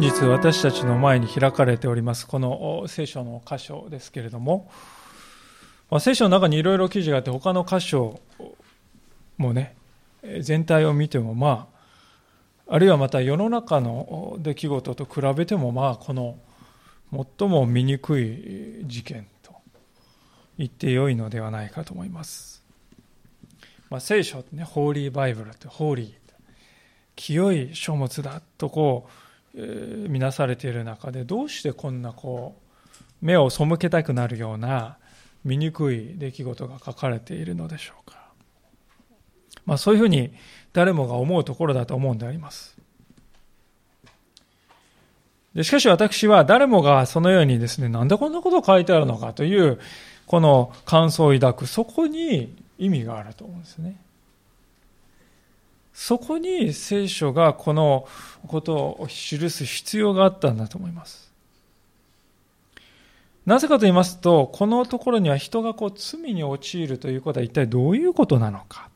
本日私たちの前に開かれておりますこの聖書の箇所ですけれども、ま、聖書の中にいろいろ記事があって他の箇所もね全体を見てもまああるいはまた世の中の出来事と比べてもまあこの最も醜い事件と言ってよいのではないかと思います。まあ、聖書ってね、ホーリーバイブルってホーリー、清い書物だとこう、え見なされている中でどうしてこんなこう目を背けたくなるような醜い出来事が書かれているのでしょうか、まあ、そういうふうに誰もが思うところだと思うんであります。でしかし私は誰もがそのようにですねなんでこんなこと書いてあるのかというこの感想を抱くそこに意味があると思うんですね。そこに聖書がこのことを記す必要があったんだと思います。なぜかと言いますと、このところには人がこう罪に陥るということは一体どういうことなのか。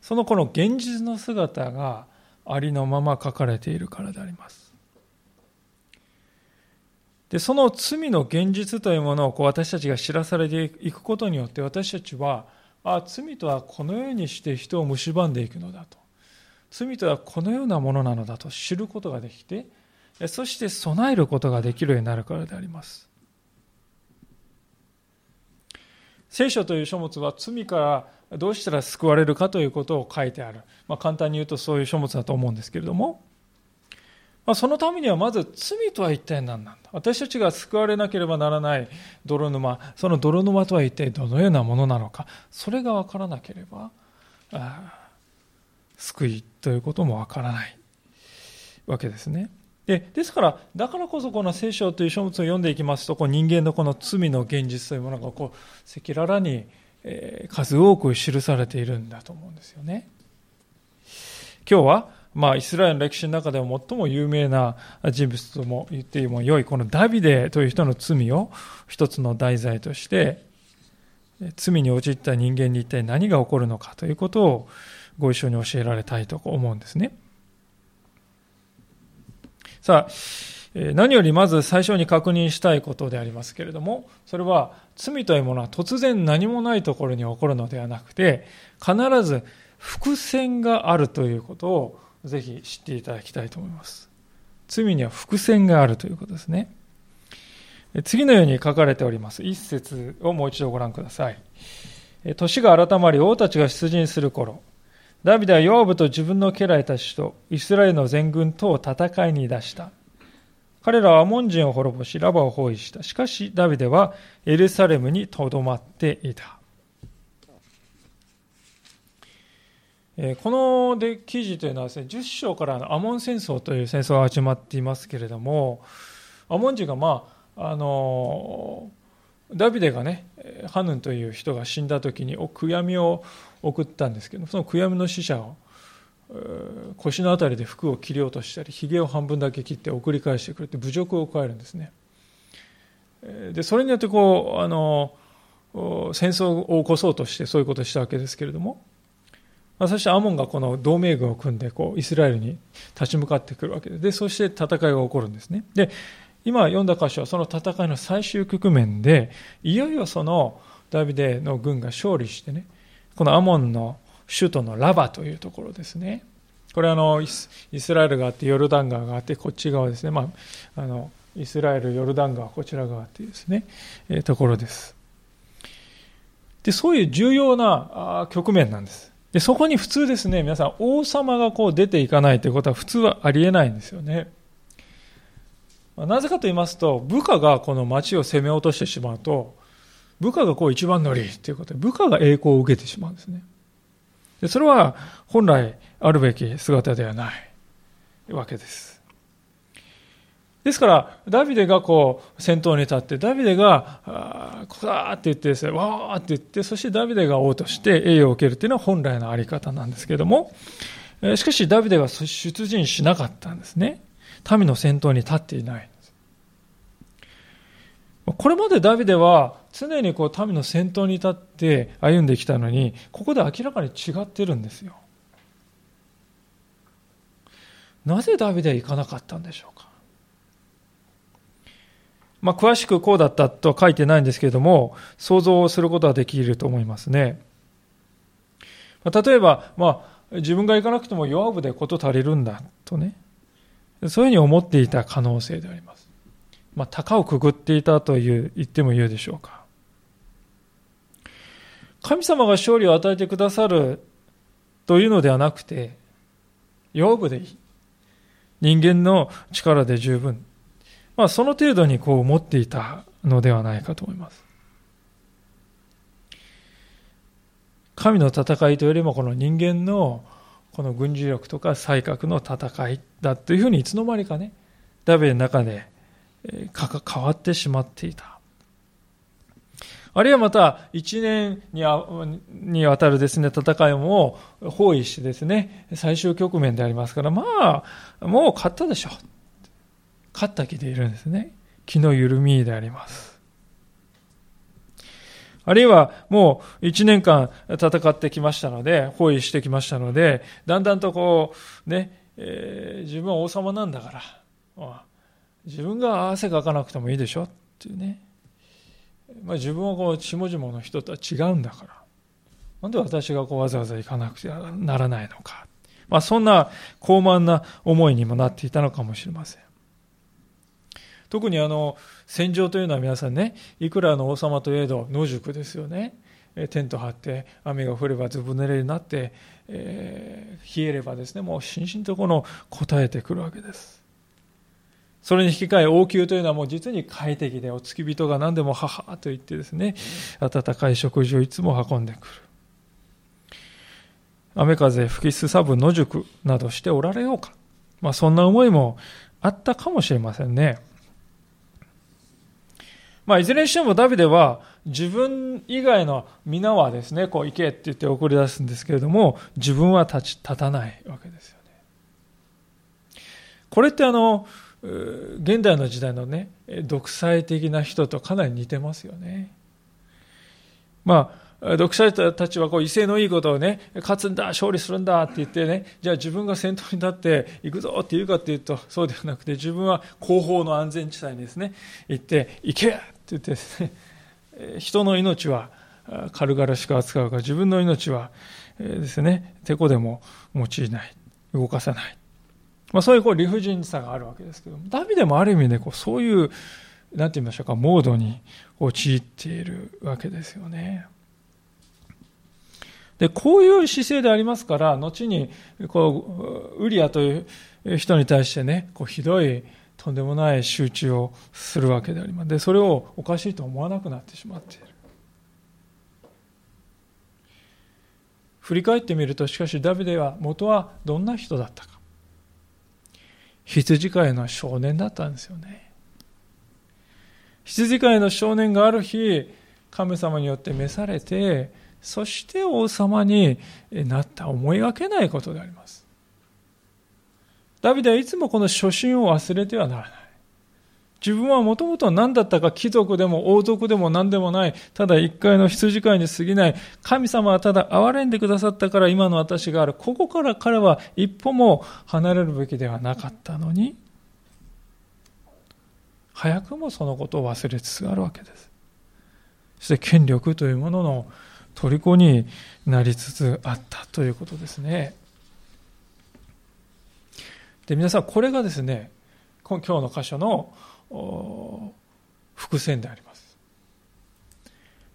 そのこの現実の姿がありのまま書かれているからであります。で、その罪の現実というものをこう私たちが知らされていくことによって私たちはあ罪とはこのようにして人を蝕んでいくのだと。罪とはこのようなものなのだと知ることができてそして備えることができるようになるからであります。聖書という書物は罪からどうしたら救われるかということを書いてある、まあ、簡単に言うとそういう書物だと思うんですけれどもまあ、そのためにはまず罪とは一体何なんだ？私たちが救われなければならない泥沼その泥沼とは一体どのようなものなのか？それが分からなければ救いということも分からないわけですね。でですからだからこそこの聖書という書物を読んでいきますとこう人間のこの罪の現実というものがこう赤裸々に、え数多く記されているんだと思うんですよね。今日はまあ、イスラエルの歴史の中でも最も有名な人物とも言っても良い、このダビデという人の罪を一つの題材として、罪に陥った人間に一体何が起こるのかということをご一緒に教えられたいと思うんですね。さあ、何よりまず最初に確認したいことでありますけれども、それは罪というものは突然何もないところに起こるのではなくて、必ず伏線があるということをぜひ知っていただきたいと思います。罪には伏線があるということですね。次のように書かれております。一節をもう一度ご覧ください。年が改まり王たちが出陣する頃、ダビデはヨアブと自分の家来たちとイスラエルの全軍とを戦いに出した。彼らはアモン人を滅ぼし、ラバを包囲した。しかし、ダビデはエルサレムにとどまっていた。こので記事というのはですね、10章からのアモン戦争という戦争が始まっていますけれども、アモン人が、まあ、あの、ダビデがね、ハヌンという人が死んだ時に悔やみを送ったんですけど、その悔やみの死者を腰の辺りで服を切り落としたり、髭を半分だけ切って送り返してくれて侮辱を加えるんですね。で、それによってこう、あの、戦争を起こそうとしてそういうことをしたわけですけれども、まあ、そしてアモンがこの同盟軍を組んでこうイスラエルに立ち向かってくるわけででそして戦いが起こるんですね。で今読んだ箇所はその戦いの最終局面でいよいよそのダビデの軍が勝利してねこのアモンの首都のラバというところですね。これはあのイスラエルがあってヨルダン川があってこっち側ですね、まあ、あのイスラエルヨルダン川こちら側っていうですね、えー、ところです。でそういう重要な局面なんです。で、そこに普通ですね、皆さん、王様がこう出ていかないということは普通はありえないんですよね。なぜかと言いますと、部下がこの町を攻め落としてしまうと、部下がこう一番乗りということで、部下が栄光を受けてしまうんですね。でそれは本来あるべき姿ではないわけです。ですから、ダビデがこう、先頭に立って、ダビデが、あこだーって言ってですね、わーって言って、そしてダビデが王として栄誉を受けるというのは本来のあり方なんですけれども、しかしダビデは出陣しなかったんですね。民の先頭に立っていない。これまでダビデは常にこう民の先頭に立って歩んできたのに、ここで明らかに違ってるんですよ。なぜダビデは行かなかったんでしょうか？まあ、詳しくこうだったとは書いてないんですけれども、想像することはできると思いますね。例えば、まあ、自分が行かなくても弱部で事足りるんだとね、そういうふうに思っていた可能性であります。まあ、高をくぐっていたという言っても言うでしょうか。神様が勝利を与えてくださるというのではなくて、養分でいい。人間の力で十分。まあ、その程度にこう思っていたのではないかと思います。神の戦いというよりもこの人間のこの軍事力とか才覚の戦いだというふうにいつの間にかね、ダビデの中で変わってしまっていた。あるいはまた、一年ににわたるですね、戦いも包囲してですね、最終局面でありますから、まあ、もう勝ったでしょう。勝った気でいるんですね。気の緩みであります。あるいはもう一年間戦ってきましたので、包囲してきましたので、だんだんとこう、ね、えー、自分は王様なんだから、自分が汗かかなくてもいいでしょっていうね。まあ、自分はこう下々の人とは違うんだから。なんで私がこうわざわざ行かなくてはならないのか。まあ、そんな高慢な思いにもなっていたのかもしれません。特にあの戦場というのは皆さんねいくらの王様といえど野宿ですよね。テント張って雨が降ればずぶ濡れになって、えー、冷えればですねもうしんしんとこの答えてくるわけです。それに引き換え王宮というのはもう実に快適でお付き人が何でも母と言ってですね温かい食事をいつも運んでくる。雨風吹きすさぶ野宿などしておられようか、まあ、そんな思いもあったかもしれませんね。まあ、いずれにしてもダビデは自分以外の皆はですね、こう行けって言って送り出すんですけれども、自分は立ち、立たないわけですよね。これってあの、現代の時代のね、独裁的な人とかなり似てますよね。まあ、独裁者たちはこう威勢のいいことをね、勝つんだ、勝利するんだって言ってね、じゃあ自分が先頭に立って行くぞって言うかっていうと、そうではなくて、自分は後方の安全地帯にですね、行って、行け言ってですね、人の命は軽々しく扱うが、自分の命はですね、てこでも用いない、動かさない。まあ、そういうこう理不尽さがあるわけですけども、ダビデもある意味でこうそういう、なんて言いましょうか、モードに陥っているわけですよね。で、こういう姿勢でありますから、後に、こう、ウリアという人に対してね、こうひどいとんでもない集中をするわけであります。で、それをおかしいと思わなくなってしまっている。振り返ってみると、しかしダビデは元はどんな人だったか。羊飼いの少年だったんですよね。羊飼いの少年がある日、神様によって召されて、そして王様になった思いがけないことであります。ダビデはいつもこの初心を忘れてはならない。自分はもともと何だったか貴族でも王族でも何でもない、ただ一回の羊飼いに過ぎない、神様はただ憐れんでくださったから今の私がある。ここから彼は一歩も離れるべきではなかったのに、早くもそのことを忘れつつあるわけです。そして権力というものの虜になりつつあったということですね。で皆さんこれがですね今日の箇所の伏線であります。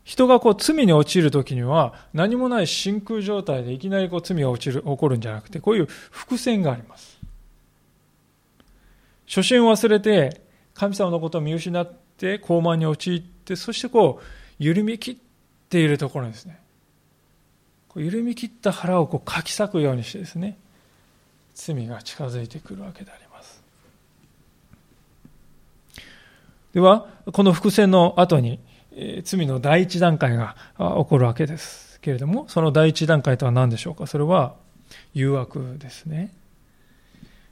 人がこう罪に陥る時には何もない真空状態でいきなりこう罪が落ちる起こるんじゃなくてこういう伏線があります。初心を忘れて神様のことを見失って高慢に陥ってそしてこう緩み切っているところですね。緩み切った腹をこうかき裂くようにしてですね罪が近づいてくるわけであります。では、この伏線の後に、罪の第一段階が起こるわけですけれども、その第一段階とは何でしょうか？それは誘惑ですね。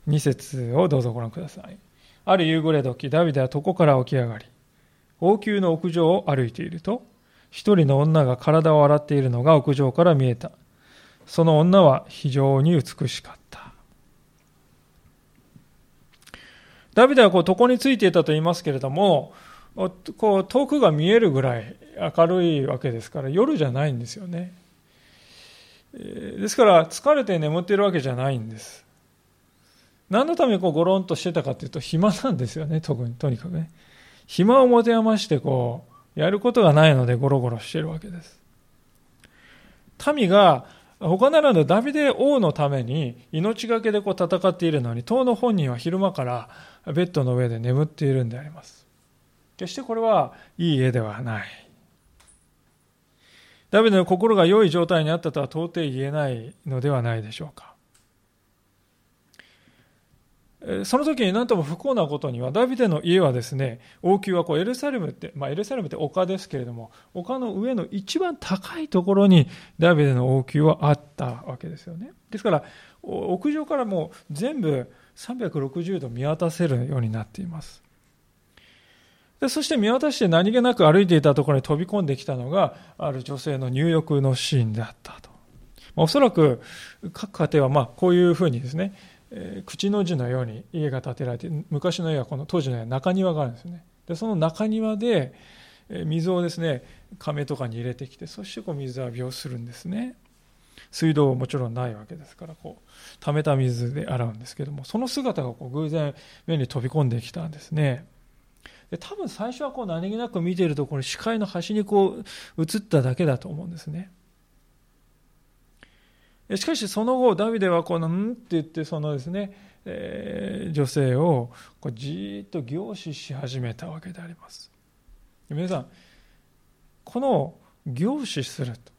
二節をどうぞご覧ください。ある夕暮れ時、ダビデは床から起き上がり、王宮の屋上を歩いていると、一人の女が体を洗っているのが屋上から見えた。その女は非常に美しかった。ダビデはこう床についていたと言いますけれども、こう遠くが見えるぐらい明るいわけですから夜じゃないんですよね。ですから疲れて眠っているわけじゃないんです。何のためにこうゴロンとしてたかというと暇なんですよね、特に、とにかくね。暇を持て余してこう、やることがないのでゴロゴロしているわけです。民が他ならぬダビデ王のために命がけでこう戦っているのに、当の本人は昼間からベッドの上で眠っているんであります。決してこれはいい絵ではない。ダビデの心が良い状態にあったとは到底言えないのではないでしょうか。その時に何とも不幸なことには、ダビデの家はですね、王宮はこうエルサレムって、まあ、エルサレムって丘ですけれども、丘の上の一番高いところにダビデの王宮はあったわけですよね。ですから、屋上からもう全部360度見渡せるようになっています。でそして見渡して何気なく歩いていたところに飛び込んできたのが、ある女性の入浴のシーンであったと。まおそらく各家庭はまあこういうふうにですね、えー、口の字のように家が建てられて昔の家はこの当時の家は中庭があるんですよねでその中庭で水をですね亀とかに入れてきてそしてこう水浴びをするんですね水道はもちろんないわけですからこう溜めた水で洗うんですけどもその姿がこう偶然目に飛び込んできたんですねで多分最初はこう何気なく見ているところ視界の端にこう映っただけだと思うんですねしかしその後、ダビデはこの、んって言って、そのですね、えー、女性をこうじっと凝視し始めたわけであります。皆さん、この凝視すると、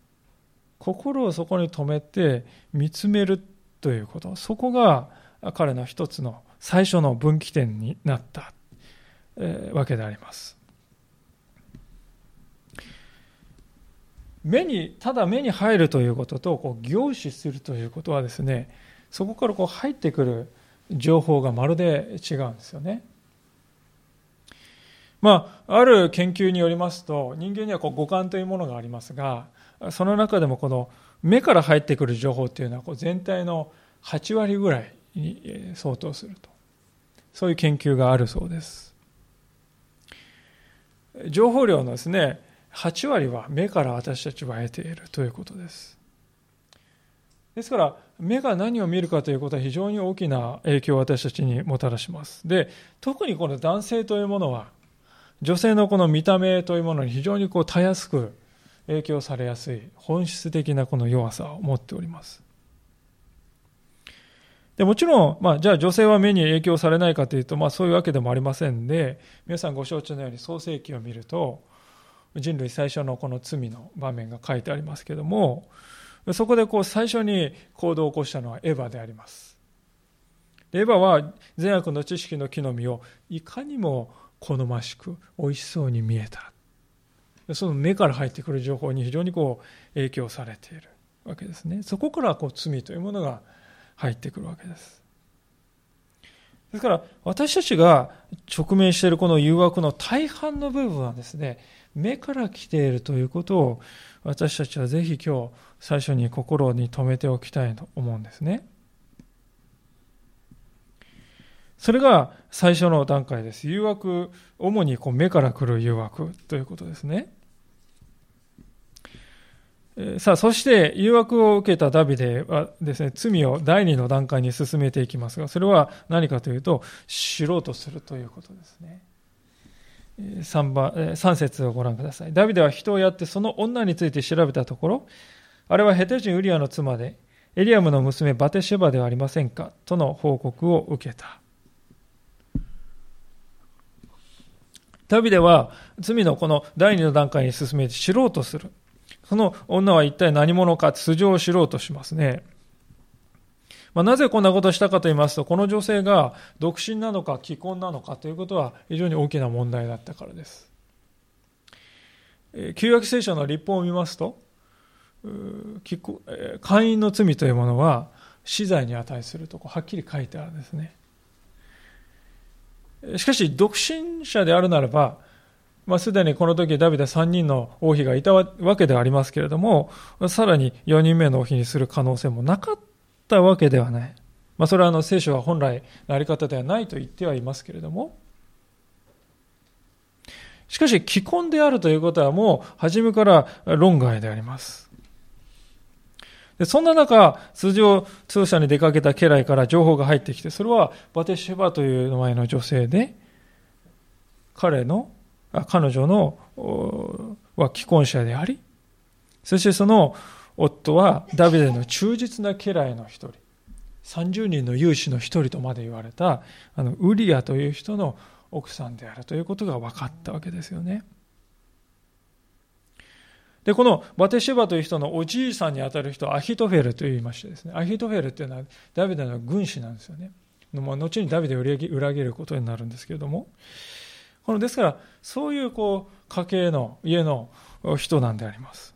心をそこに留めて見つめるということ、そこが彼の一つの最初の分岐点になった、えー、わけであります。目にただ目に入るということとこう凝視するということはですねそこからこう入ってくる情報がまるで違うんですよね。まあ、ある研究によりますと人間にはこう五感というものがありますがその中でもこの目から入ってくる情報っていうのはこう全体の8割ぐらいに相当するとそういう研究があるそうです情報量のですね8割は目から私たちは得ているということです。ですから、目が何を見るかということは非常に大きな影響を私たちにもたらします。で、特にこの男性というものは、女性のこの見た目というものに非常にこうたやすく影響されやすい本質的なこの弱さを持っております。でもちろん、まあ、じゃあ女性は目に影響されないかというと、まあ、そういうわけでもありませんで、皆さんご承知のように創世記を見ると、人類最初のこの罪の場面が書いてありますけどもそこでこう最初に行動を起こしたのはエヴァでありますエヴァは善悪の知識の木の実をいかにも好ましく美味しそうに見えたその目から入ってくる情報に非常にこう影響されているわけですねそこからこう罪というものが入ってくるわけですですから私たちが直面しているこの誘惑の大半の部分はですね目から来ているということを私たちはぜひ今日最初に心に留めておきたいと思うんですね。それが最初の段階です。誘惑、主にこう目から来る誘惑ということですね。さあ、そして誘惑を受けたダビデはですね、罪を第二の段階に進めていきますが、それは何かというと、知ろうとするということですね。3, 番3節をご覧ください。ダビデは人をやってその女について調べたところ、あれはヘテ人ウリアの妻で、エリアムの娘バテシェバではありませんかとの報告を受けた。ダビデは罪のこの第二の段階に進めて知ろうとする。その女は一体何者か素性を知ろうとしますね。まあ、なぜこんなことをしたかと言いますと、この女性が独身なのか既婚なのかということは非常に大きな問題だったからです。旧約聖書の立法を見ますと、会員の罪というものは死罪に値するとはっきり書いてあるんですね。しかし、独身者であるならば、まあ、すでにこの時ダビデ3人の王妃がいたわけではありますけれども、さらに4人目の王妃にする可能性もなかったわけではない。まあ、それはあの聖書は本来のあり方ではないと言ってはいますけれども、しかし、既婚であるということはもう初めから論外であります。でそんな中、通常通社に出かけた家来から情報が入ってきて、それはバテシェバという名前の女性で、彼の、彼女のは既婚者であり、そしてその夫はダビデの忠実な家来の一人、30人の有志の一人とまで言われた、あの、ウリアという人の奥さんであるということが分かったわけですよね。で、このバテシェバという人のおじいさんにあたる人はアヒトフェルと言いましてですね、アヒトフェルっていうのはダビデの軍師なんですよね。後にダビデを裏切ることになるんですけれども、このですから、そういうこう家系の家の人なんであります。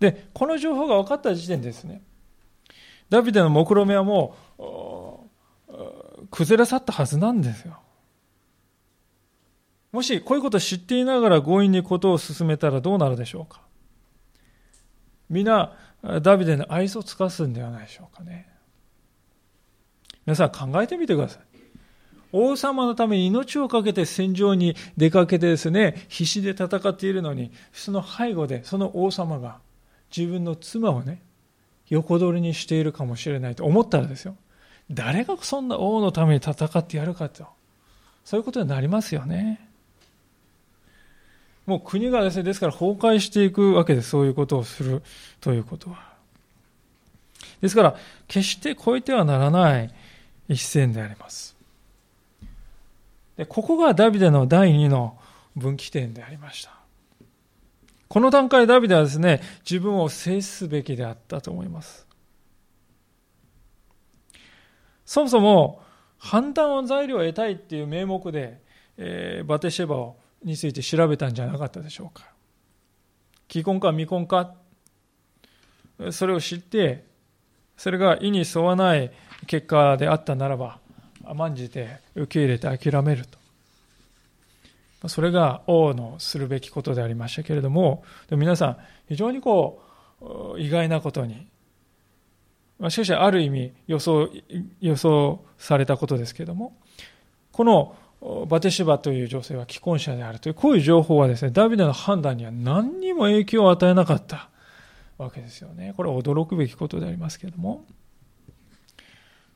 で、この情報が分かった時点でですね、ダビデの目論見はもう崩れ去ったはずなんですよ。もしこういうことを知っていながら強引にことを進めたらどうなるでしょうか皆、ダビデの愛想を尽かすんではないでしょうかね。皆さん考えてみてください。王様のために命を懸けて戦場に出かけてですね、必死で戦っているのに、その背後でその王様が自分の妻をね、横取りにしているかもしれないと思ったらですよ。誰がそんな王のために戦ってやるかと。そういうことになりますよね。もう国がですね、ですから崩壊していくわけで。そういうことをするということは。ですから、決して越えてはならない一線であります。でここがダビデの第二の分岐点でありました。この段階ダビデはですね、自分を制すべきであったと思います。そもそも判断を材料を得たいっていう名目で、えー、バテシェバについて調べたんじゃなかったでしょうか。既婚か未婚か、それを知って、それが意に沿わない結果であったならば、甘んじて受け入れて諦めると。それが王のするべきことでありましたけれども、でも皆さん、非常にこう、意外なことに、しかしある意味予想、予想されたことですけれども、このバテシバという女性は既婚者であるという、こういう情報はですね、ダビデの判断には何にも影響を与えなかったわけですよね。これは驚くべきことでありますけれども。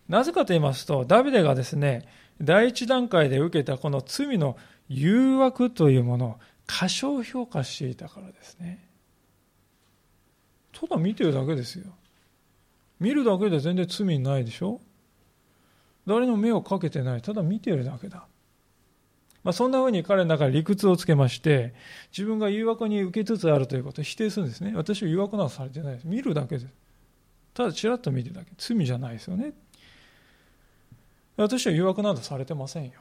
なぜかと言いますと、ダビデがですね、第一段階で受けたこの罪の誘惑というものを過小評価していたからですね。ただ見てるだけですよ。見るだけで全然罪ないでしょ誰の目をかけてない。ただ見てるだけだ。まあ、そんなふうに彼の中で理屈をつけまして、自分が誘惑に受けつつあるということを否定するんですね。私は誘惑などされてないです。見るだけです。ただちらっと見てるだけ。罪じゃないですよね。私は誘惑などされてませんよ。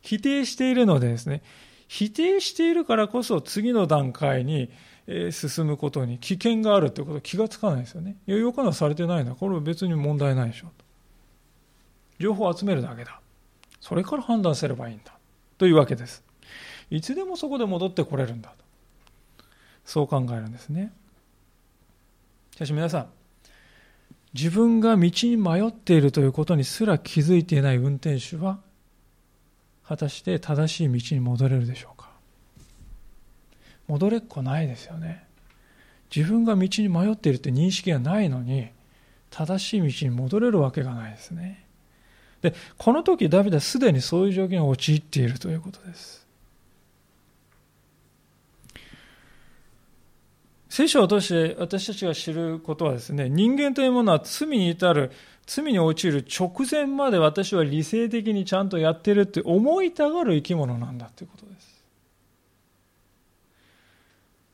否定しているのでですね、否定しているからこそ次の段階に進むことに危険があるということは気がつかないですよね。誘惑などされてないのはこれは別に問題ないでしょう。情報を集めるだけだ。それから判断すればいいんだ。というわけです。いつでもそこで戻ってこれるんだと。そう考えるんですね。しかし皆さん、自分が道に迷っているということにすら気づいていない運転手は、果たして正しい道に戻れるでしょうか？戻れっこないですよね。自分が道に迷っているという認識がないのに、正しい道に戻れるわけがないですね。で、この時ダビデはすでにそういう状況に陥っているということです。聖書を通して私たちが知ることはですね、人間というものは罪に至る、罪に陥る直前まで私は理性的にちゃんとやってるって思いたがる生き物なんだということです。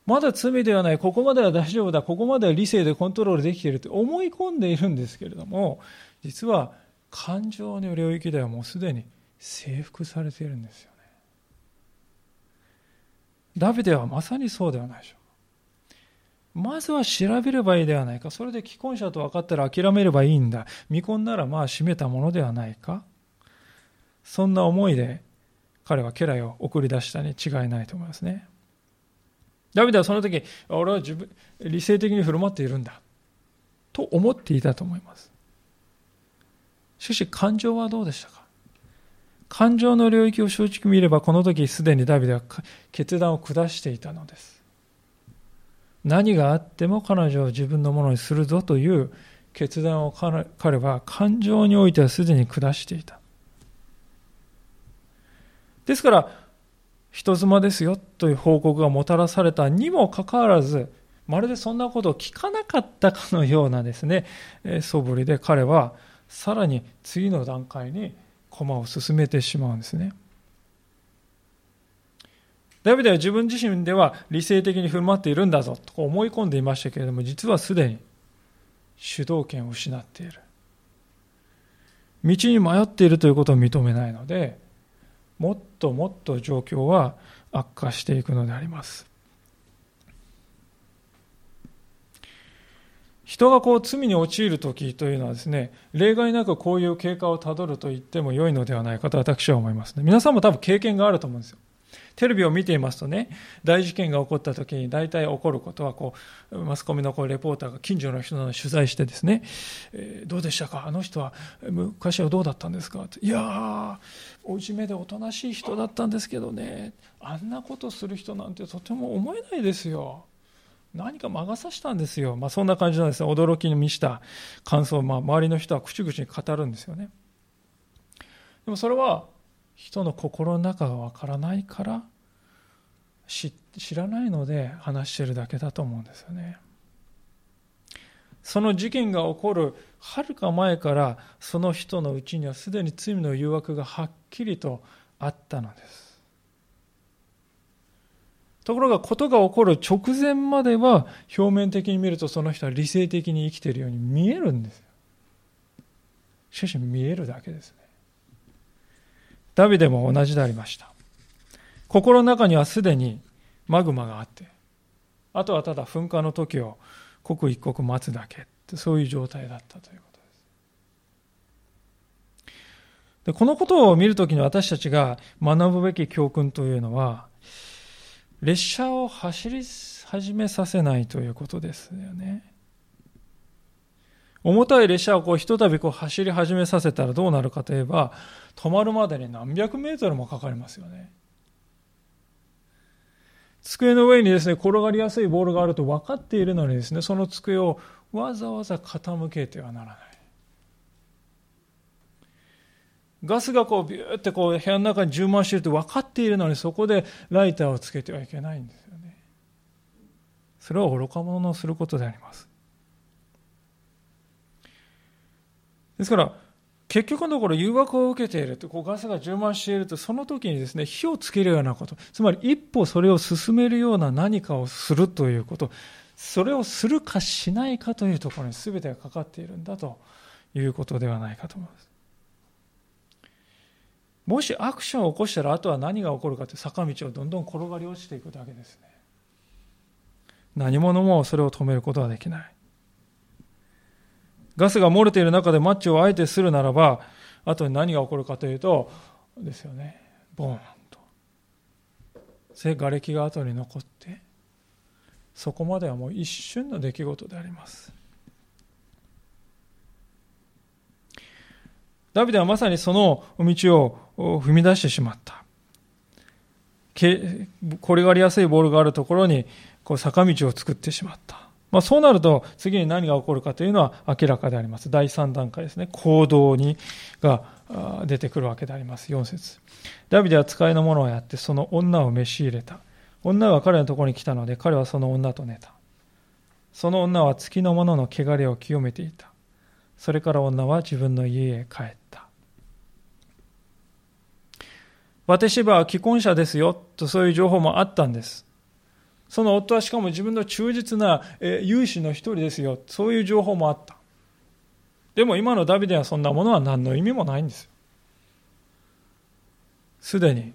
まだ罪ではない、ここまでは大丈夫だ、ここまでは理性でコントロールできているって思い込んでいるんですけれども、実は感情の領域ではもうすでに征服されているんですよね。ダビデはまさにそうではないでしょう。まずは調べればいいではないか。それで既婚者と分かったら諦めればいいんだ。未婚ならまあ閉めたものではないか。そんな思いで彼は家来を送り出したに違いないと思いますね。ダビデはその時、俺は自分、理性的に振る舞っているんだ。と思っていたと思います。しかし感情はどうでしたか？感情の領域を正直見ればこの時すでにダビデは決断を下していたのです何があっても彼女を自分のものにするぞという決断を彼は感情においてはすでに下していたですから人妻ですよという報告がもたらされたにもかかわらずまるでそんなことを聞かなかったかのようなですね素振りで彼はさらに次の段階に駒を進めてしまうんですね。ダビデは自分自身では理性的に振る舞っているんだぞと思い込んでいましたけれども実はすでに主導権を失っている道に迷っているということを認めないのでもっともっと状況は悪化していくのであります人がこう罪に陥る時というのはですね、例外なくこういう経過をたどると言っても良いのではないかと私は思いますね。皆さんも多分経験があると思うんですよ。テレビを見ていますとね、大事件が起こった時に大体起こることはこう、マスコミのこうレポーターが近所の人の取材してですね、えー、どうでしたか？あの人は昔はどうだったんですか？いやー、おいじめでおとなしい人だったんですけどね、あんなことする人なんてとても思えないですよ。何か魔が差したんですよ。まあ、そんな感じなんですね。驚きに満ちた感想を、まあ、周りの人は口々に語るんですよね。でもそれは人の心の中がわからないから知らないので話してるだけだと思うんですよね。その事件が起こるはるか前からその人のうちにはすでに罪の誘惑がはっきりとあったのです。ところが事が起こる直前までは表面的に見るとその人は理性的に生きているように見えるんですよ。しかし見えるだけです。ダビデも同じでありました。心の中にはすでにマグマがあって、あとはただ噴火の時を刻一刻待つだけってそういう状態だったということです。でこのことを見るときに私たちが学ぶべき教訓というのは、列車を走り始めさせないということですよね。重たい列車をこうひとたびこう走り始めさせたらどうなるかといえば、止まるまでに何百メートルもかかりますよね。机の上にですね、転がりやすいボールがあると分かっているのにですね、その机をわざわざ傾けてはならない。ガスがこうビューってこう部屋の中に充満していると分かっているのにそこでライターをつけてはいけないんですよね。それは愚か者のすることであります。ですから結局のところ誘惑を受けているとこうガスが充満しているとその時にですね火をつけるようなことつまり一歩それを進めるような何かをするということそれをするかしないかというところに全てがかかっているんだということではないかと思います。もしアクションを起こしたらあとは何が起こるかという坂道をどんどん転がり落ちていくだけですね何者もそれを止めることはできないガスが漏れている中でマッチをあえてするならばあとに何が起こるかというとですよねボーンとそれ瓦礫が後に残ってそこまではもう一瞬の出来事でありますダビデはまさにその道を踏み出してしまった。転がりやすいボールがあるところにこう坂道を作ってしまった。まあ、そうなると次に何が起こるかというのは明らかであります。第3段階ですね。行動にが出てくるわけであります。4節ダビデは使いの者をやってその女を召し入れた。女が彼のところに来たので彼はその女と寝た。その女は月の者の汚れを清めていた。それから女は自分の家へ帰った。バテシバは既婚者ですよとそういう情報もあったんです。その夫はしかも自分の忠実な有志の一人ですよ。そういう情報もあった。でも今のダビデはそんなものは何の意味もないんですよ。すでに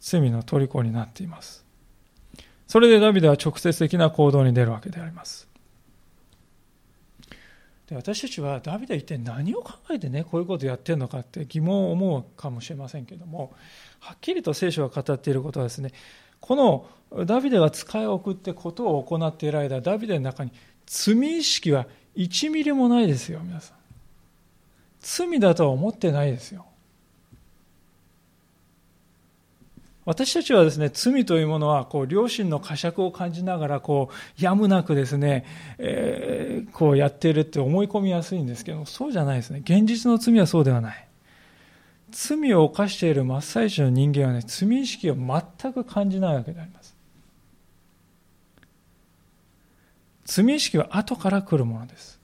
罪の虜になっています。それでダビデは直接的な行動に出るわけであります。で私たちはダビデは一体何を考えてねこういうことをやってるのかって疑問を思うかもしれませんけどもはっきりと聖書が語っていることはですねこのダビデが使いを送ってことを行っている間ダビデの中に罪意識は1ミリもないですよ皆さん罪だとは思ってないですよ。私たちはですね、罪というものは、こう、良心の呵責を感じながら、こう、やむなくですね、えー、こうやっているって思い込みやすいんですけど、そうじゃないですね。現実の罪はそうではない。罪を犯している真っ最中の人間はね、罪意識を全く感じないわけであります。罪意識は後から来るものです。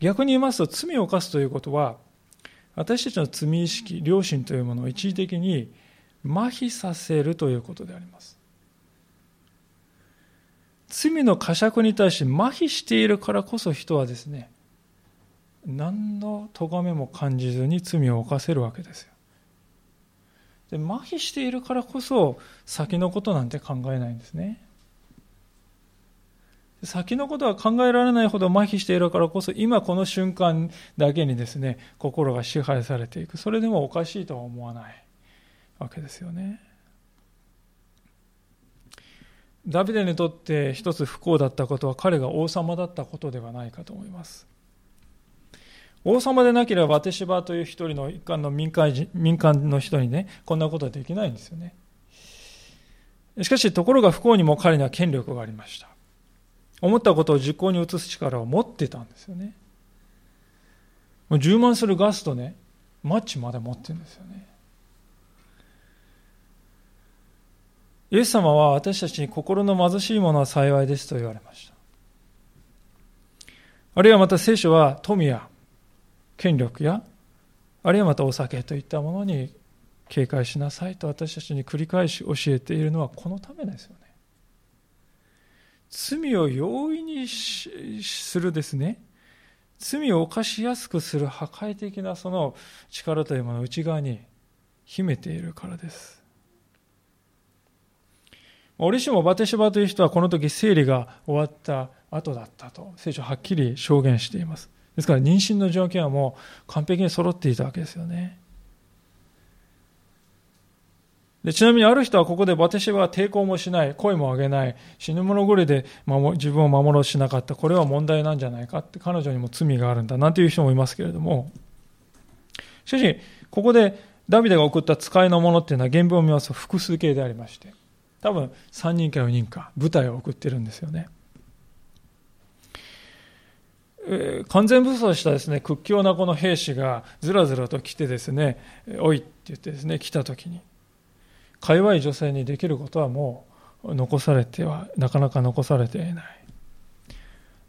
逆に言いますと、罪を犯すということは、私たちの罪意識、良心というものを一時的に麻痺させるということであります。罪の呵責に対して麻痺しているからこそ人はですね、何の咎めも感じずに罪を犯せるわけですよ。で麻痺しているからこそ先のことなんて考えないんですね。先のことは考えられないほど麻痺しているからこそ今この瞬間だけにですね心が支配されていくそれでもおかしいとは思わないわけですよねダビデにとって一つ不幸だったことは彼が王様だったことではないかと思います王様でなければバテシバという一人の一貫の民間人民間の人にねこんなことはできないんですよねしかしところが不幸にも彼には権力がありました思ったことを実行に移す力を持ってたんですよね。もう充満するガスとね、マッチまで持ってるんですよね。イエス様は私たちに心の貧しいものは幸いですと言われました。あるいはまた聖書は富や権力や、あるいはまたお酒といったものに警戒しなさいと私たちに繰り返し教えているのはこのためですよね。罪を容易にするですね、罪を犯しやすくする破壊的なその力というものを内側に秘めているからです。折しもバテシバという人はこの時生理が終わった後だったと聖書はっきり証言しています。ですから妊娠の条件はもう完璧に揃っていたわけですよね。でちなみにある人はここでバテシバは抵抗もしない、声も上げない、死ぬ者狂いで自分を守ろうしなかった、これは問題なんじゃないかって、彼女にも罪があるんだ、なんていう人もいますけれども、しかし、ここでダビデが送った使いのものっていうのは原文を見ますと複数形でありまして、多分3人か4人か部隊を送ってるんですよね。えー、完全武装したですね屈強なこの兵士がずらずらと来てですね「おい」って言ってですね来た時にか弱い女性にできることはもう残されてはなかなか残されていない。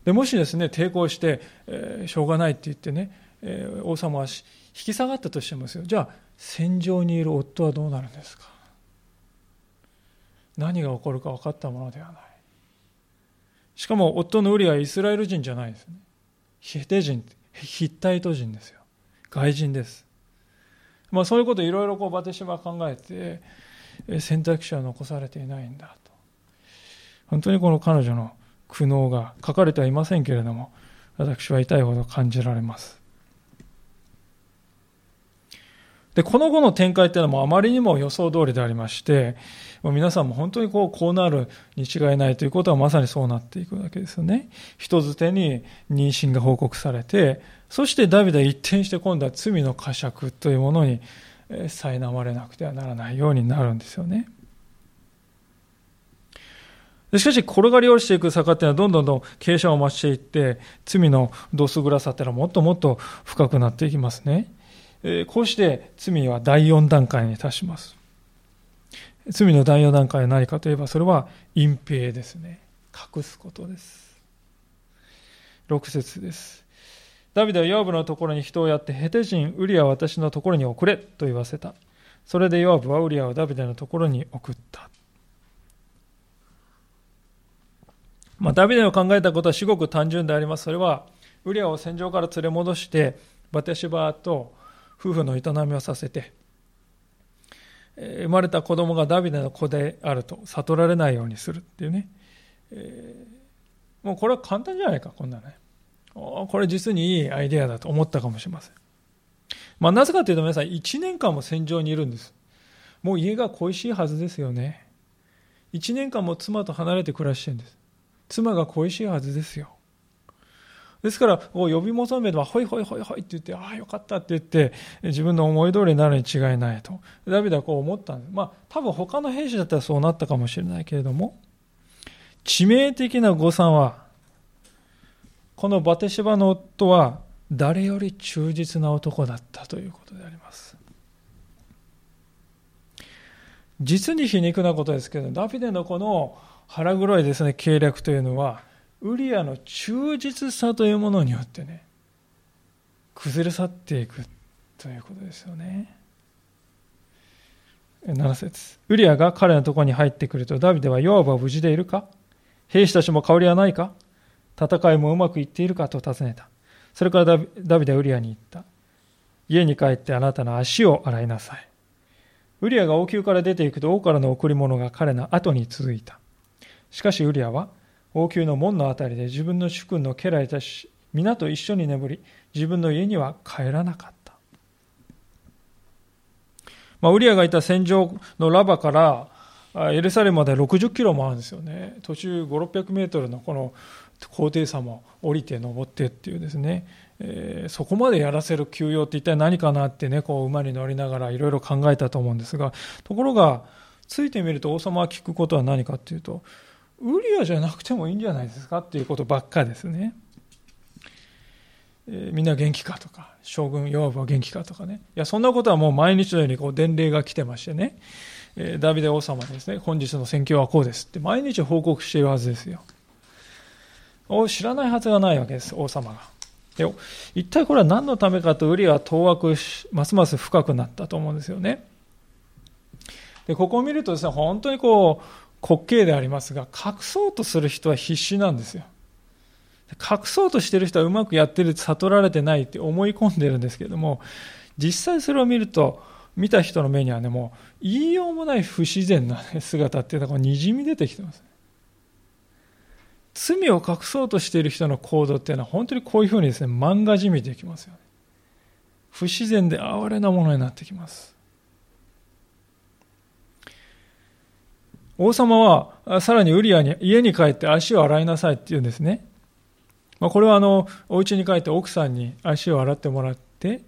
でもしですね抵抗して、えー、しょうがないって言ってね、えー、王様は引き下がったとしてもですよ。じゃあ戦場にいる夫はどうなるんですか？何が起こるか分かったものではない。しかも夫のウリはイスラエル人じゃないですね。ヒテ人ヒッタイト人ですよ。外人です。まあそういうこといろいろこうバテシバ考えて選択肢は残されていないんだと。本当にこの彼女の苦悩が書かれてはいませんけれども私は痛いほど感じられます。でこの後の展開っていうのもあまりにも予想通りでありまして皆さんも本当にこうこうなるに違いないということはまさにそうなっていくわけですよね人づてに妊娠が報告されてそしてダビデは一転して今度は罪の呵責というものに苛まれなくてはならないようになるんですよね。しかし、転がり落ちていく坂っていうのはどんどんどん傾斜を増していって、罪のどす暗さっていうのはもっともっと深くなっていきますね。こうして罪は第4段階に達します。罪の第4段階は何かといえば、それは隠蔽ですね。隠すことです。6節です。ダビデはヨアブのところに人をやって、ヘテ人ウリアは私のところに送れと言わせた。それでヨアブはウリアをダビデのところに送った。まあ、ダビデの考えたことは至極単純であります。それは、ウリアを戦場から連れ戻して、バテシバと夫婦の営みをさせて、生まれた子供がダビデの子であると悟られないようにするっていうね。えー、もうこれは簡単じゃないか、こんなね。これ実にいいアイデアだと思ったかもしれません。まあ、なぜかというと皆さん1年間も戦場にいるんです。もう家が恋しいはずですよね。1年間も妻と離れて暮らしてるんです。妻が恋しいはずですよ。ですから、呼び求めれば、ほいほいほいほいって言って、ああ、よかったって言って、自分の思い通りになるに違いないと。ダビデはこう思ったんです。まあ、多分他の兵士だったらそうなったかもしれないけれども、致命的な誤算は、このバテシバの夫は、誰より忠実な男だったということであります。実に皮肉なことですけど、ダビデのこの腹黒いですね、計略というのは、ウリアの忠実さというものによってね、崩れ去っていくということですよね。7節ウリアが彼のところに入ってくると、ダビデはヨアブは無事でいるか？兵士たちも香りはないか？戦いもうまくいっているかと尋ねた。それからダビデはウリアに言った。家に帰ってあなたの足を洗いなさい。ウリアが王宮から出ていくと王からの贈り物が彼の後に続いた。しかしウリアは王宮の門のあたりで自分の主君の家来たち皆と一緒に眠り自分の家には帰らなかった、まあ、ウリアがいた戦場のラバからエルサレムまで60キロもあるんですよね。途中5600メートルのこの高低差も降りて登ってっていうですね、えー、そこまでやらせる休養って一体何かなってねこう馬に乗りながらいろいろ考えたと思うんですがところがついてみると王様は聞くことは何かっていうとウリアじゃなくてもいいんじゃないですかっていうことばっかですね。えー、みんな元気かとか、将軍ヨアブは元気かとかね。いや、そんなことはもう毎日のようにこう伝令が来てましてね。えー、ダビデ王様ですね、本日の戦況はこうですって毎日報告しているはずですよ。知らないはずがないわけです、王様が。で一体これは何のためかとウリアは当惑し、ますます深くなったと思うんですよね。で、ここを見るとですね、本当にこう、滑稽でありますが、隠そうとする人は必死なんですよ。隠そうとしてる人はうまくやってる、悟られてないって思い込んでるんですけども、実際それを見ると、見た人の目にはね、もう言いようもない不自然な姿っていうのがにじみ出てきてます。罪を隠そうとしている人の行動っていうのは本当にこういうふうにですね、漫画じみてきますよね。不自然で哀れなものになってきます。王様はさらにウリアに家に帰って足を洗いなさいって言うんですね。まあ、これはあのお家に帰って奥さんに足を洗ってもらって、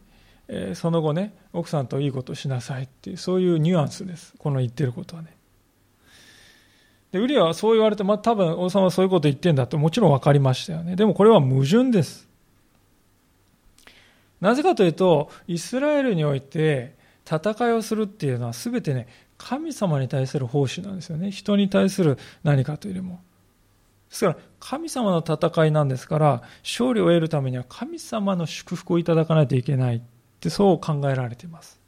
えー、その後ね奥さんといいことをしなさいっていうそういうニュアンスですこの言ってることはね。でウリアはそう言われて、まあ、多分王様はそういうこと言ってんだともちろん分かりましたよね。でもこれは矛盾です。なぜかというとイスラエルにおいて戦いをするっていうのは全てね神様に対する奉仕なんですよね。人に対する何かというよりも。ですから、神様の戦いなんですから、勝利を得るためには神様の祝福をいただかないといけないってそう考えられています。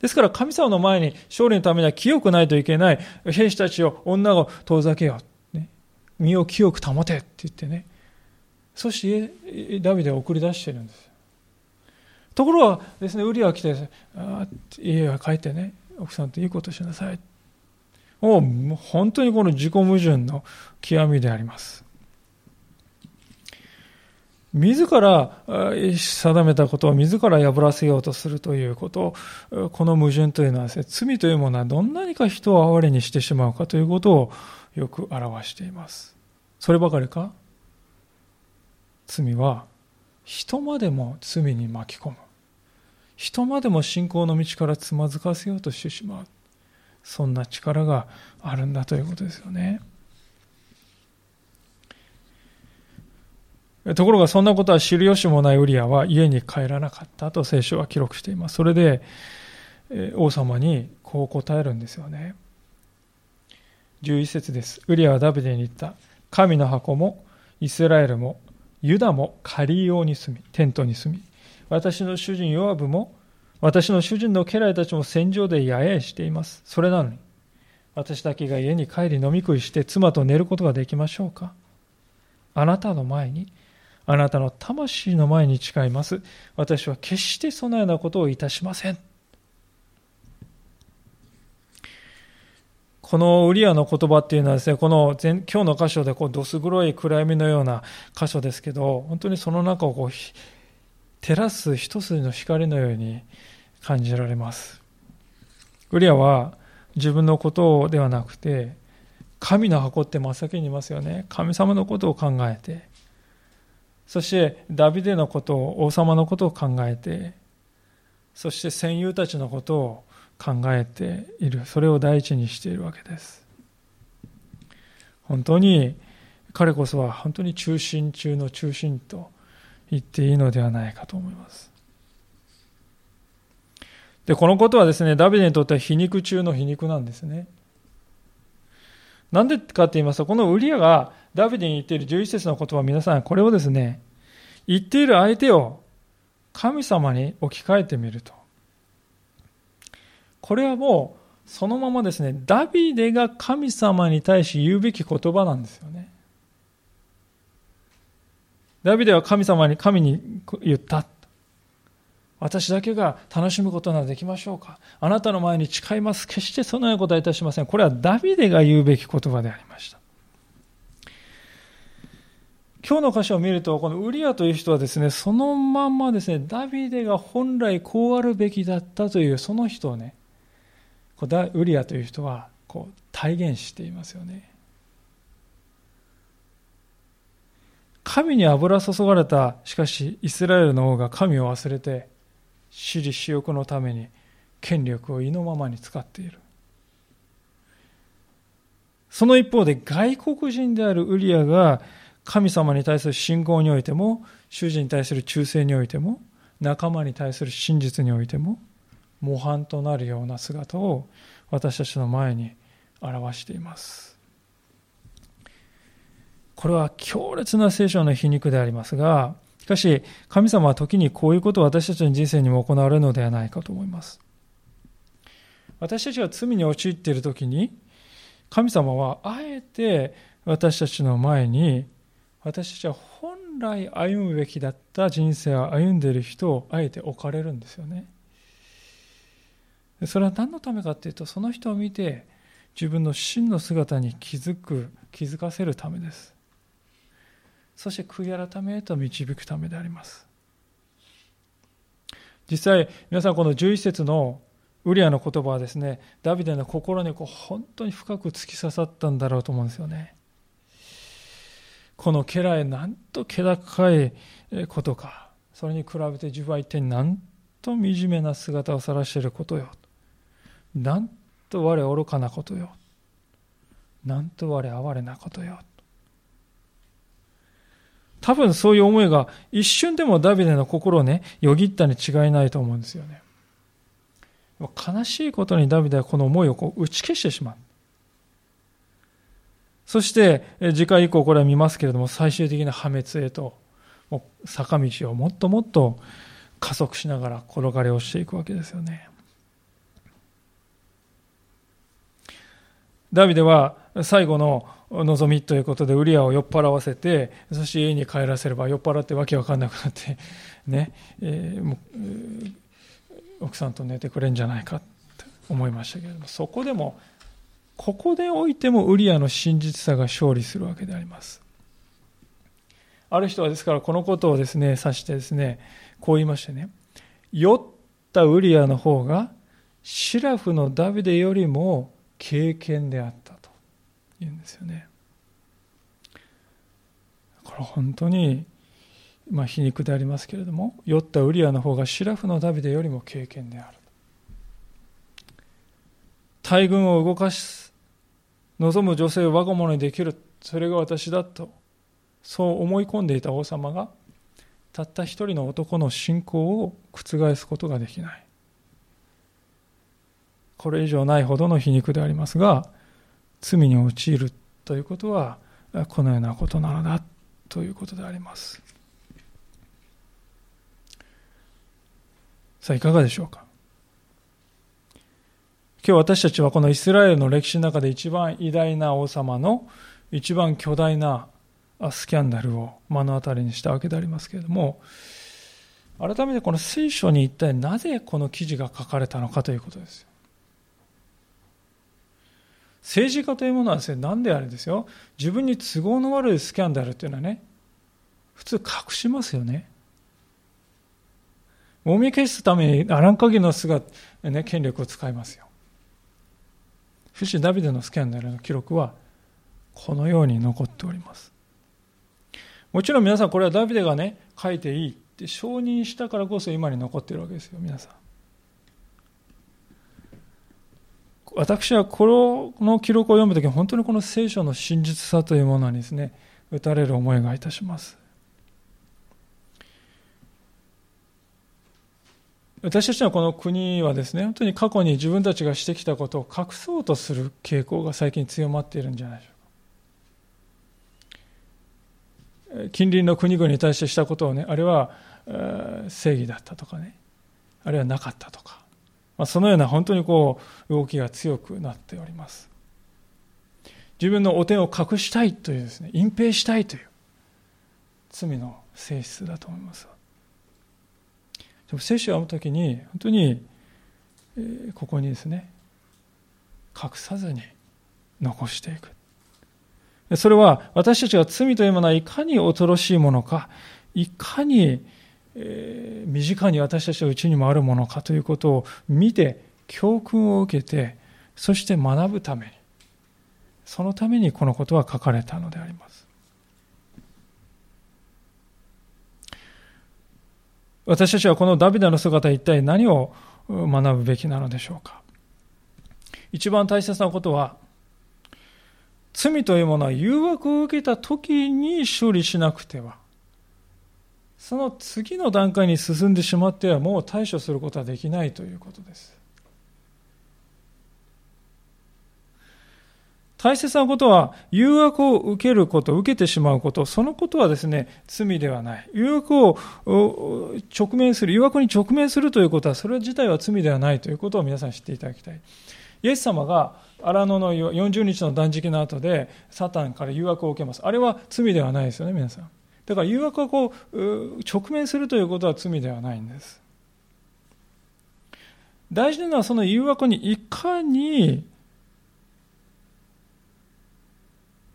ですから、神様の前に勝利のためには清くないといけない兵士たちを、女を遠ざけよう。ね、身を清く保てって言ってね。そして、ダビデを送り出してるんです。ところがですね、ウリア来て、あ家が帰ってね、奥さんといいことしなさい。もう本当にこの自己矛盾の極みであります。自ら定めたことを自ら破らせようとするということ、この矛盾というのは、罪というものはどんなにか人を哀れにしてしまうかということをよく表しています。そればかりか？罪は人までも罪に巻き込む。人までも信仰の道からつまずかせようとしてしまう。そんな力があるんだということですよね。ところがそんなことは知る由もないウリアは家に帰らなかったと聖書は記録しています。それで王様にこう答えるんですよね。11節です。ウリアはダビデに言った。神の箱もイスラエルもユダも仮り用に住みテントに住み私の主人ヨアブも、私の主人の家来たちも戦場で野営しています。それなのに、私だけが家に帰り飲み食いして妻と寝ることができましょうかあなたの前に、あなたの魂の前に誓います。私は決してそのようなことをいたしません。このウリアの言葉っていうのはですね、この前今日の箇所でこうどす黒い暗闇のような箇所ですけど、本当にその中をこう照らす一筋の光のように感じられます。ウリアは自分のことではなくて、神の箱って真っ先にいますよね。神様のことを考えて、そしてダビデのことを王様のことを考えてそして戦友たちのことを考えているそれを第一にしているわけです本当に彼こそは本当に中心中の中心と言っていいのではないかと思います。でこのことはですねダビデにとっては皮肉中の皮肉なんですね。なんでかって言いますとこのウリアがダビデに言っている11節の言葉皆さんこれをですね言っている相手を神様に置き換えてみると。これはもうそのままですねダビデが神様に対し言うべき言葉なんですよね。ダビデは神様に神に言った。私だけが楽しむことなどできましょうか。あなたの前に誓います。決してそのようなことはいたしません。これはダビデが言うべき言葉でありました。今日の箇所を見ると、このウリアという人はですね、そのまんまですね、ダビデが本来こうあるべきだったという、その人をね、ウリアという人はこう体現していますよね。神に油注がれた、しかしイスラエルの王が神を忘れて、私利私欲のために権力を意のままに使っている。その一方で外国人であるウリアが神様に対する信仰においても、主人に対する忠誠においても、仲間に対する真実においても、模範となるような姿を私たちの前に表しています。これは強烈な聖書の皮肉でありますが、しかし神様は時にこういうことを私たちの人生にも行われるのではないかと思います。私たちが罪に陥っている時に、神様はあえて私たちの前に私たちは本来歩むべきだった人生を歩んでいる人をあえて置かれるんですよね。それは何のためかっていうとその人を見て自分の真の姿に気づく気づかせるためですそして悔い改めへと導くためであります。実際皆さんこの11節のウリアの言葉はですねダビデの心にこう本当に深く突き刺さったんだろうと思うんですよね。この家来なんと気高いことかそれに比べて自分は一体何と惨めな姿を晒していることよ。なんと我愚かなことよ。なんと我哀れなことよ。多分そういう思いが一瞬でもダビデの心をねよぎったに違いないと思うんですよね悲しいことにダビデはこの思いをこう打ち消してしまうそして、次回以降これは見ますけれども、最終的な破滅へと、坂道をもっともっと加速しながら転がり落ちていくわけですよね。ダビデは最後の望みということでウリアを酔っ払わせてそして家に帰らせれば酔っ払ってわけわかんなくなって ね、えー、奥さんと寝てくれんじゃないかって思いましたけれどもそこでもここでおいてもウリアの真実さが勝利するわけであります。ある人はですからこのことをですね、指してですね、こう言いましてね、酔ったウリアの方がシラフのダビデよりも経験であった言うんですよね。これ本当に、まあ、皮肉でありますけれども、酔ったウリアの方がシラフのダビデよりも経験である。大軍を動かす望む女性を我が物にできるそれが私だとそう思い込んでいた王様がたった一人の男の信仰を覆すことができないこれ以上ないほどの皮肉でありますが罪に陥るということはこのようなことなのだということであります。さあいかがでしょうか？今日私たちはこのイスラエルの歴史の中で一番偉大な王様の一番巨大なスキャンダルを目の当たりにしたわけでありますけれども改めてこの聖書に一体なぜこの記事が書かれたのかということです政治家というものはですね何であれですよ。自分に都合の悪いスキャンダルっていうのはね普通隠しますよね。もみ消すためにあらん限りの姿、ね、権力を使いますよ。しかしダビデのスキャンダルの記録はこのように残っております。もちろん皆さんこれはダビデがね書いていいって承認したからこそ今に残ってるわけですよ皆さん。私はこの記録を読むとき本当にこの聖書の真実さというものにですね打たれる思いがいたします。私たちのこの国はですね本当に過去に自分たちがしてきたことを隠そうとする傾向が最近強まっているんじゃないでしょうか。近隣の国々に対してしたことをね、あれは正義だったとかね、あるいはなかったとか、まあ、そのような本当にこう動きが強くなっております。自分の汚点を隠したいというですね、隠蔽したいという罪の性質だと思います。でも聖書を読むときに、本当に、ここにですね、隠さずに残していく。それは私たちが罪というものはいかに恐ろしいものか、いかに、えー、身近に私たちのうちにもあるものかということを見て、教訓を受けて、そして学ぶために、そのためにこのことは書かれたのであります。私たちはこのダビデの姿一体何を学ぶべきなのでしょうか一番大切なことは罪というものは誘惑を受けた時に処理しなくては、その次の段階に進んでしまってはもう対処することはできないということです。大切なことは、誘惑を受けること、受けてしまうこと、そのことはですね、罪ではない。誘惑を直面する、誘惑に直面するということは、それ自体は罪ではないということを皆さん知っていただきたい。イエス様が荒野の40日の断食の後でサタンから誘惑を受けます。あれは罪ではないですよね、皆さん。だから誘惑をこう直面するということは罪ではないんです。大事なのはその誘惑にいかに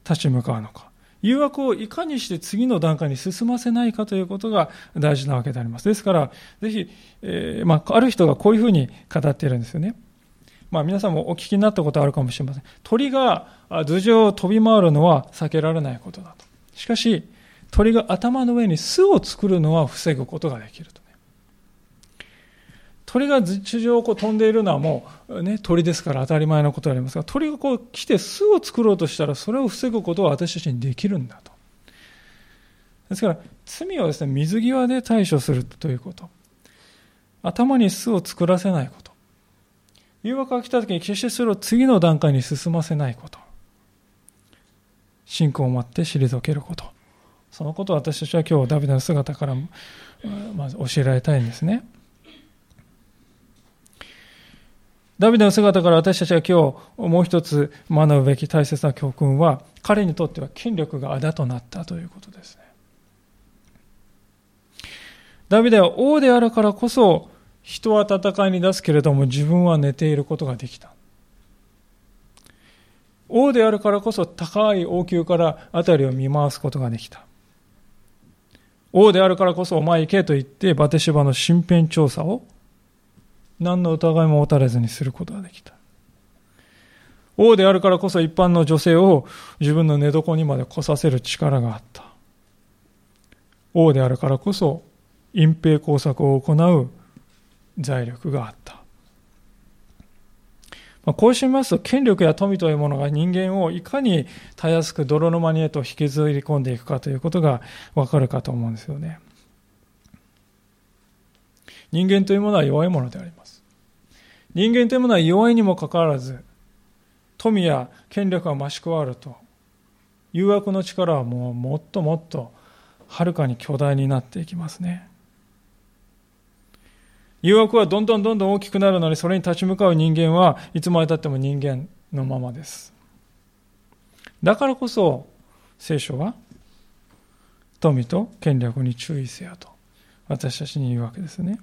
立ち向かうのか。誘惑をいかにして次の段階に進ませないかということが大事なわけであります。ですから、ぜひ、えー、まあ、ある人がこういうふうに語っているんですよね。まあ、皆さんもお聞きになったことあるかもしれません。鳥が頭上を飛び回るのは避けられないことだと。しかし、鳥が頭の上に巣を作るのは防ぐことができると、ね。鳥が地上をこう飛んでいるのはもう、ね、鳥ですから当たり前のことでありますが、鳥がこう来て巣を作ろうとしたら、それを防ぐことは私たちにできるんだと。ですから、罪をですね、水際で対処するということ。頭に巣を作らせないこと。誘惑が来た時に決してそれを次の段階に進ませないこと。信仰を持って退けること。そのことを私たちは今日ダビデの姿からまず教えられたいんですね。ダビデの姿から私たちが今日もう一つ学ぶべき大切な教訓は彼にとっては権力があだとなったということですね。ダビデは王であるからこそ人は戦いに出すけれども自分は寝ていることができた。王であるからこそ高い王宮から辺りを見回すことができた。王であるからこそお前行けと言ってバテシバの身辺調査を何の疑いも持たれずにすることができた。王であるからこそ一般の女性を自分の寝床にまで来させる力があった。王であるからこそ隠蔽工作を行う財力があった。まあ、こうしますと、権力や富というものが人間をいかにたやすく泥沼にへと引きずり込んでいくかということがわかるかと思うんですよね。人間というものは弱いものであります。人間というものは弱いにもかかわらず、富や権力が増し加わると、誘惑の力はもうもっともっとはるかに巨大になっていきますね。誘惑はどんどんどんどん大きくなるのに、それに立ち向かう人間はいつまでたっても人間のままです。だからこそ、聖書は、富と権力に注意せよと、私たちに言うわけですね。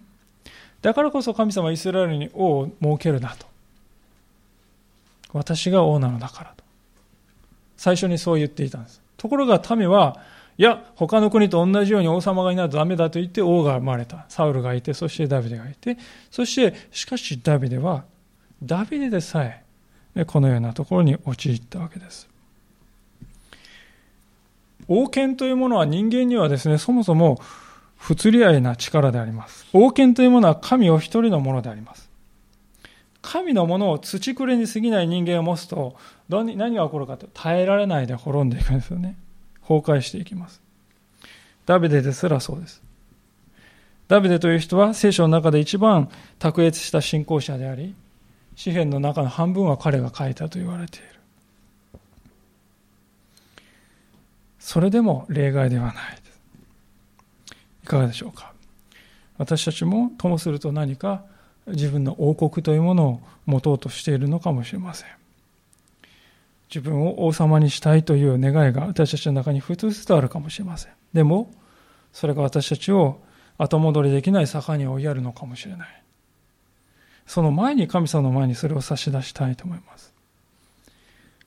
だからこそ神様はイスラエルに王を設けるなと。私が王なのだからと。最初にそう言っていたんです。ところが民は、いや、他の国と同じように王様がいないとダメだと言って王が生まれた。サウルがいて、そしてダビデがいて、そして、しかしダビデは、ダビデでさえ、このようなところに陥ったわけです。王権というものは人間にはですね、そもそも不釣り合いな力であります。王権というものは神お一人のものであります。神のものを土くれに過ぎない人間を持つと、何が起こるかと耐えられないで滅んでいくんですよね。崩壊していきます。ダビデですらそうです。ダビデという人は聖書の中で一番卓越した信仰者であり、詩篇の中の半分は彼が書いたと言われている。それでも例外ではないです。いかがでしょうか私たちもともすると何か自分の王国というものを持とうとしているのかもしれません。自分を王様にしたいという願いが私たちの中にふつふつとあるかもしれません。でも、それが私たちを後戻りできない坂に追いやるのかもしれない。その前に神様の前にそれを差し出したいと思います。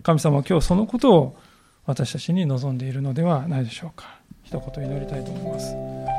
神様は今日そのことを私たちに望んでいるのではないでしょうか。一言祈りたいと思います。